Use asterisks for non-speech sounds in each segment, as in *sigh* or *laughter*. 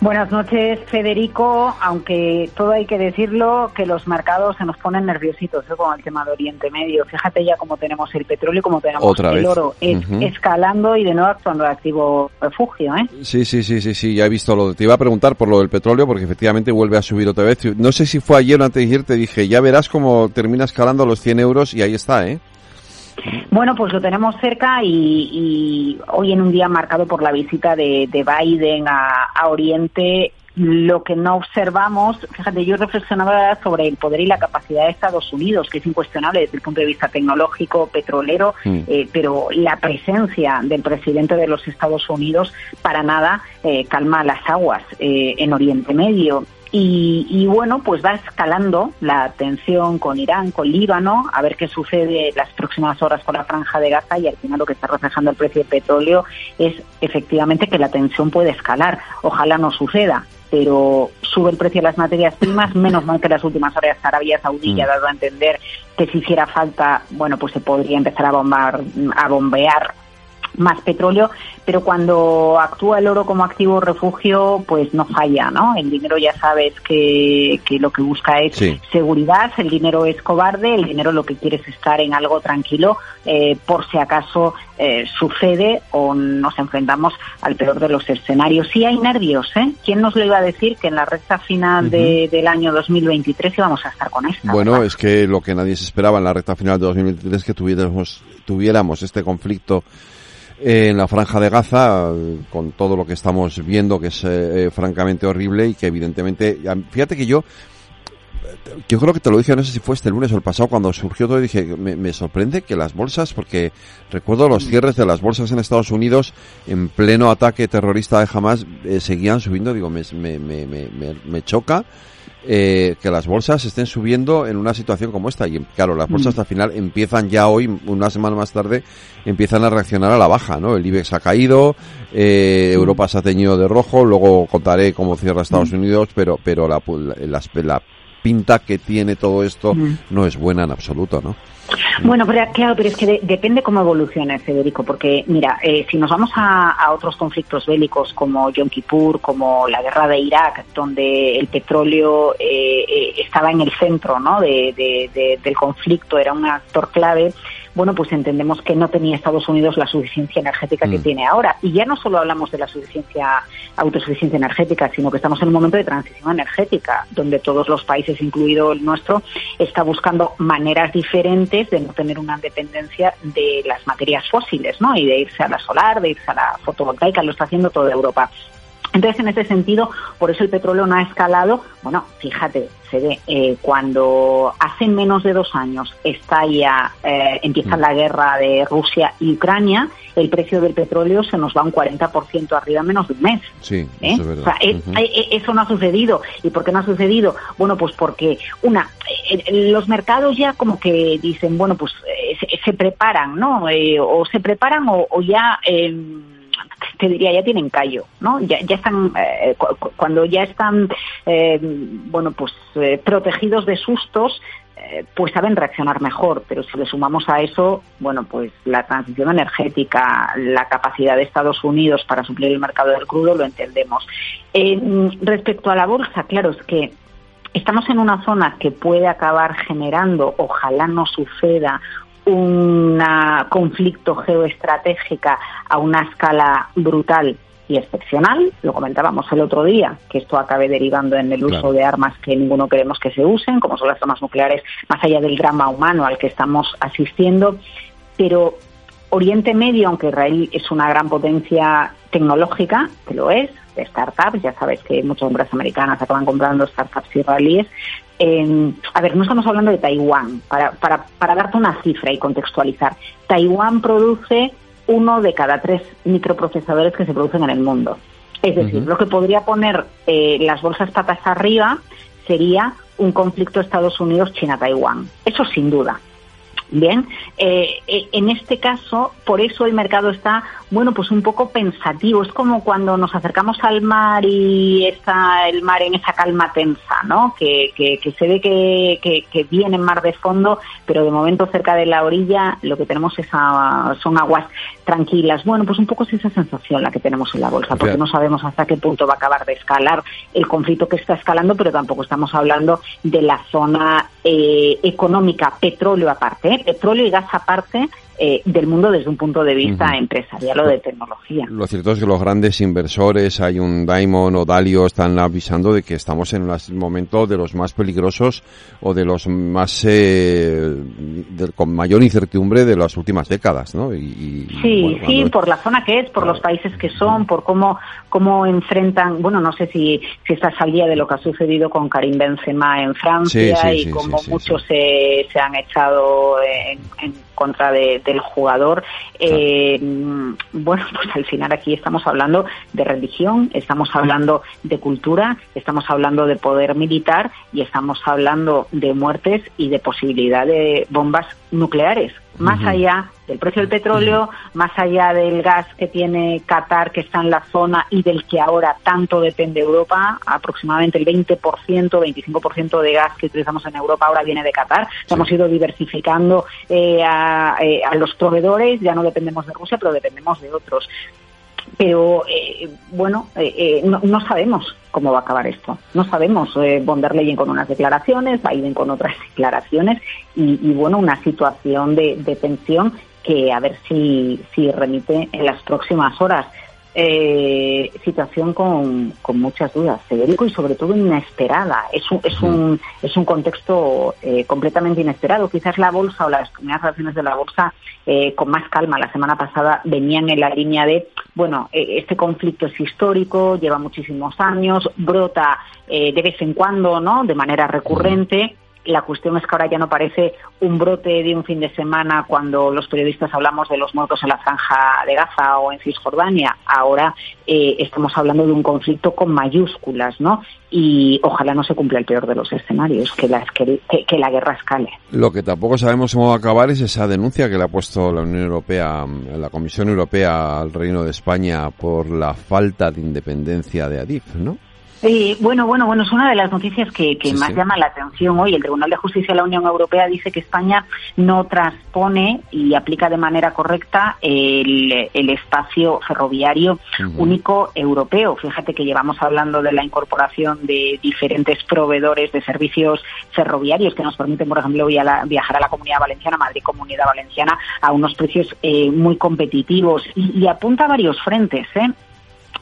Buenas noches, Federico. Aunque todo hay que decirlo, que los mercados se nos ponen nerviositos ¿eh? con el tema de Oriente Medio. Fíjate ya cómo tenemos el petróleo, cómo tenemos el oro escalando y de nuevo actuando de activo refugio. ¿eh? Sí, sí, sí, sí, sí. Ya he visto lo. Te iba a preguntar por lo del petróleo porque efectivamente vuelve a subir otra vez. No sé si fue ayer o antes de ayer te dije, ya verás cómo termina escalando los 100 euros y ahí está, ¿eh? Bueno, pues lo tenemos cerca y, hoy en un día marcado por la visita de, Biden a, Oriente, lo que no observamos, fíjate, yo reflexionaba sobre el poder y la capacidad de Estados Unidos, que es incuestionable desde el punto de vista tecnológico, petrolero, mm. eh, pero la presencia del presidente de los Estados Unidos para nada eh, calma las aguas eh, en Oriente Medio. Y, bueno, pues va escalando la tensión con Irán, con Líbano, a ver qué sucede las próximas horas con la franja de Gaza y al final lo que está reflejando el precio del petróleo es efectivamente que la tensión puede escalar. Ojalá no suceda, pero sube el precio de las materias primas, menos mal que las últimas horas Arabia Saudí ya ha mm. dado a entender que si hiciera falta, bueno, pues se podría empezar a, bombar, a bombear más petróleo, pero cuando actúa el oro como activo refugio, pues no falla, ¿no? El dinero ya sabes que, que lo que busca es seguridad, el dinero es cobarde, el dinero lo que quiere es estar en algo tranquilo eh, por si acaso eh, sucede o nos enfrentamos al peor de los escenarios. Sí hay nervios, ¿eh? ¿Quién nos lo iba a decir que en la recta final del año 2023 íbamos a estar con esto? Bueno, es que lo que nadie se esperaba en la recta final de 2023 es que tuviéramos, tuviéramos este conflicto en la franja de Gaza, con todo lo que estamos viendo, que es eh, eh, francamente horrible y que evidentemente, fíjate que yo, yo creo que te lo dije, no sé si fue este lunes o el pasado, cuando surgió todo, dije, me, sorprende que las bolsas, porque recuerdo los cierres de las bolsas en Estados Unidos en pleno ataque terrorista de Hamas, eh, seguían subiendo, digo, me, me, me, me choca eh, que las bolsas estén subiendo en una situación como esta. Y claro, las bolsas mm. al final empiezan ya hoy, una semana más tarde, empiezan a reaccionar a la baja, ¿no? El IBEX ha caído, eh, mm. Europa se ha teñido de rojo, luego contaré cómo cierra Estados mm. Unidos, pero, pero la, la, la pinta que tiene todo esto no es buena en absoluto, ¿no? Bueno, pero, claro, pero es que depende cómo evolucione, Federico, porque mira, eh, si nos vamos a, otros conflictos bélicos como Yom Kippur, como la guerra de Irak, donde el petróleo eh, eh, estaba en el centro ¿no? del conflicto, era un actor clave, bueno, pues entendemos que no tenía Estados Unidos la suficiencia energética que mm. tiene ahora. Y ya no solo hablamos de la suficiencia, autosuficiencia energética, sino que estamos en un momento de transición energética, donde todos los países, incluido el nuestro, está buscando maneras diferentes de no tener una dependencia de las materias fósiles, ¿no? Y de irse a la solar, de irse a la fotovoltaica, lo está haciendo toda Europa. Entonces, en ese sentido, por eso el petróleo no ha escalado. Bueno, fíjate, se ve eh, cuando hace menos de dos años estalla, eh, empieza mm. la guerra de Rusia y Ucrania, el precio del petróleo se nos va un 40% arriba en menos de un mes. Sí, ¿eh? eso, es verdad. eso no ha sucedido. ¿Y por qué no ha sucedido? Bueno, pues porque, una, los mercados ya como que dicen, bueno, pues se, preparan, ¿no? o se preparan o, o ya te diría, ya tienen callo, ¿no? Ya, ya están, eh, cuando ya están, eh, bueno, pues eh, protegidos de sustos, pues saben reaccionar mejor, pero si le sumamos a eso, bueno, pues la transición energética, la capacidad de Estados Unidos para suplir el mercado del crudo, lo entendemos. respecto a la bolsa, claro, es que estamos en una zona que puede acabar generando, ojalá no suceda, un conflicto geoestratégica a una escala brutal y excepcional, lo comentábamos el otro día, que esto acabe derivando en el uso de armas que ninguno queremos que se usen, como son las armas nucleares, más allá del drama humano al que estamos asistiendo, pero Oriente Medio, aunque Israel es una gran potencia tecnológica, que lo es, de startups, ya sabes que muchas empresas americanas acaban comprando startups israelíes, a ver, no estamos hablando de Taiwán, para, para, para darte una cifra y contextualizar. Taiwán produce uno de cada tres microprocesadores que se producen en el mundo. Es decir, lo que podría poner eh, las bolsas patas arriba sería un conflicto Estados Unidos-China-Taiwán. Eso sin duda. Bien, eh, eh, en este caso, por eso el mercado está, bueno, pues un poco pensativo. Es como cuando nos acercamos al mar y está el mar en esa calma tensa, ¿no? Que, que, se ve que, que, viene mar de fondo, pero de momento cerca de la orilla lo que tenemos es son aguas tranquilas. Bueno, pues un poco es esa sensación la que tenemos en la bolsa, porque no sabemos hasta qué punto va a acabar de escalar el conflicto que está escalando, pero tampoco estamos hablando de la zona eh, económica, petróleo aparte, petróleo y gas aparte, eh, del mundo desde un punto de vista empresarial o de tecnología. Lo cierto es que los grandes inversores, hay un Diamond o Dalio, están avisando de que estamos en un momento de los más peligrosos o de los más eh, con mayor incertidumbre de las últimas décadas, ¿no? Y, sí, sí, por la zona que es, por los países que son, por cómo cómo enfrentan, bueno, no sé si si estás al día de lo que ha sucedido con Karim Benzema en Francia y cómo muchos se, se han echado en, en contra de, del jugador. Eh, bueno, *laughs* pues al final aquí estamos hablando de religión, estamos hablando de cultura, estamos hablando de poder militar y estamos hablando de muertes y de posibilidad de bombas nucleares. Más allá del precio del petróleo, más allá del gas que tiene Qatar, que está en la zona y del que ahora tanto depende Europa, aproximadamente el 20%, 25% de gas que utilizamos en Europa ahora viene de Qatar. Hemos ido diversificando eh, a, eh, a los proveedores, ya no dependemos de Rusia, pero dependemos de otros pero eh, bueno, eh, eh, no, sabemos cómo va a acabar esto. No sabemos. Eh, von der Leyen con unas declaraciones, Biden con otras *laughs* declaraciones y, bueno, una situación de, de, tensión que a ver si, si remite en las próximas horas eh, situación con, con, muchas dudas, Federico, y sobre todo inesperada. Es un, es un, es un contexto eh, completamente inesperado. Quizás la bolsa o las primeras reacciones de la bolsa eh, con más calma la semana pasada venían en la línea de, bueno, eh, este conflicto es histórico, lleva muchísimos años, brota eh, de vez en cuando, ¿no? De manera recurrente. La cuestión es que ahora ya no parece un brote de un fin de semana cuando los periodistas hablamos de los muertos en la franja de Gaza o en Cisjordania. Ahora eh, estamos hablando de un conflicto con mayúsculas, ¿no? Y ojalá no se cumpla el peor de los escenarios, que la, que, la guerra escale. Lo que tampoco sabemos cómo va a acabar es esa denuncia que le ha puesto la Unión Europea, la Comisión Europea al Reino de España por la falta de independencia de Adif, ¿no? Sí, bueno, bueno, bueno, es una de las noticias que, más llama la atención hoy. El Tribunal de Justicia de la Unión Europea dice que España no transpone y aplica de manera correcta el, espacio ferroviario único europeo. Fíjate que llevamos hablando de la incorporación de diferentes proveedores de servicios ferroviarios que nos permiten, por ejemplo, viajar a la Comunidad Valenciana, Madrid Comunidad Valenciana, a unos precios eh, muy competitivos y, y apunta a varios frentes. ¿eh?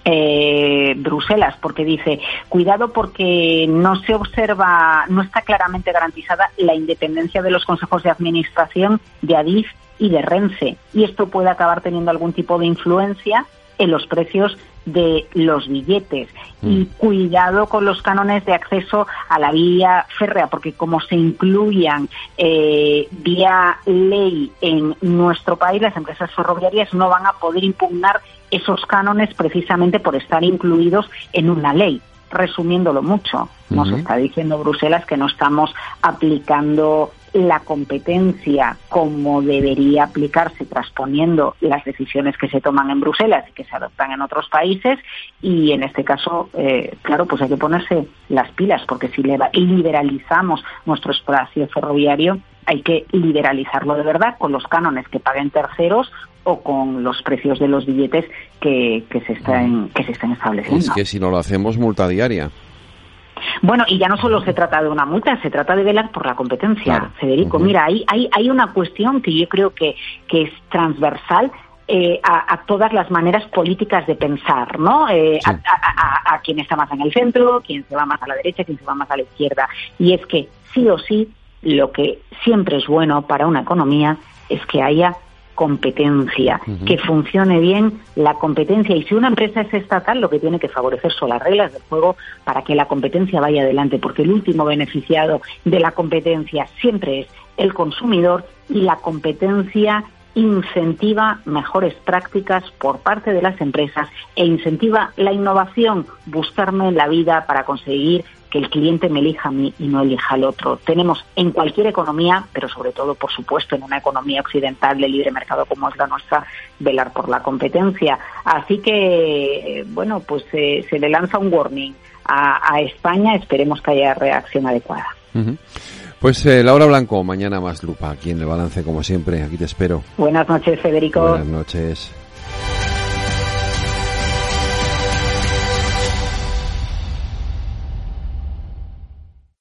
Eh, Bruselas, porque dice, cuidado porque no se observa, no está claramente garantizada la independencia de los consejos de administración de Adif y de Renfe. Y esto puede acabar teniendo algún tipo de influencia en los precios de los billetes y mm. cuidado con los cánones de acceso a la vía férrea porque como se incluyan eh, vía ley en nuestro país las empresas ferroviarias no van a poder impugnar esos cánones precisamente por estar incluidos en una ley. Resumiéndolo mucho, nos está diciendo Bruselas que no estamos aplicando la competencia como debería aplicarse transponiendo las decisiones que se toman en Bruselas y que se adoptan en otros países y en este caso, eh, claro, pues hay que ponerse las pilas porque si liberalizamos nuestro espacio ferroviario hay que liberalizarlo de verdad con los cánones que paguen terceros o con los precios de los billetes que, que se están que se están estableciendo. Es que si no lo hacemos multa diaria. Bueno, y ya no solo se trata de una multa, se trata de velar por la competencia, Federico. Mira, hay, hay, hay una cuestión que yo creo que, que es transversal eh, a, todas las maneras políticas de pensar, ¿no? Eh, a, a, a, quién está más en el centro, quién se va más a la derecha, quién se va más a la izquierda. Y es que sí o sí, lo que siempre es bueno para una economía es que haya competencia, que funcione bien la competencia. Y si una empresa es estatal, lo que tiene que favorecer son las reglas del juego para que la competencia vaya adelante, porque el último beneficiado de la competencia siempre es el consumidor y la competencia incentiva mejores prácticas por parte de las empresas e incentiva la innovación, buscarme la vida para conseguir que el cliente me elija a mí y no elija al otro. Tenemos en cualquier economía, pero sobre todo, por supuesto, en una economía occidental de libre mercado como es la nuestra, velar por la competencia. Así que, bueno, pues eh, se le lanza un warning a, España. Esperemos que haya reacción adecuada. Pues eh, Laura Blanco, mañana más lupa aquí en el balance como siempre. Aquí te espero. Buenas noches, Federico. Buenas noches.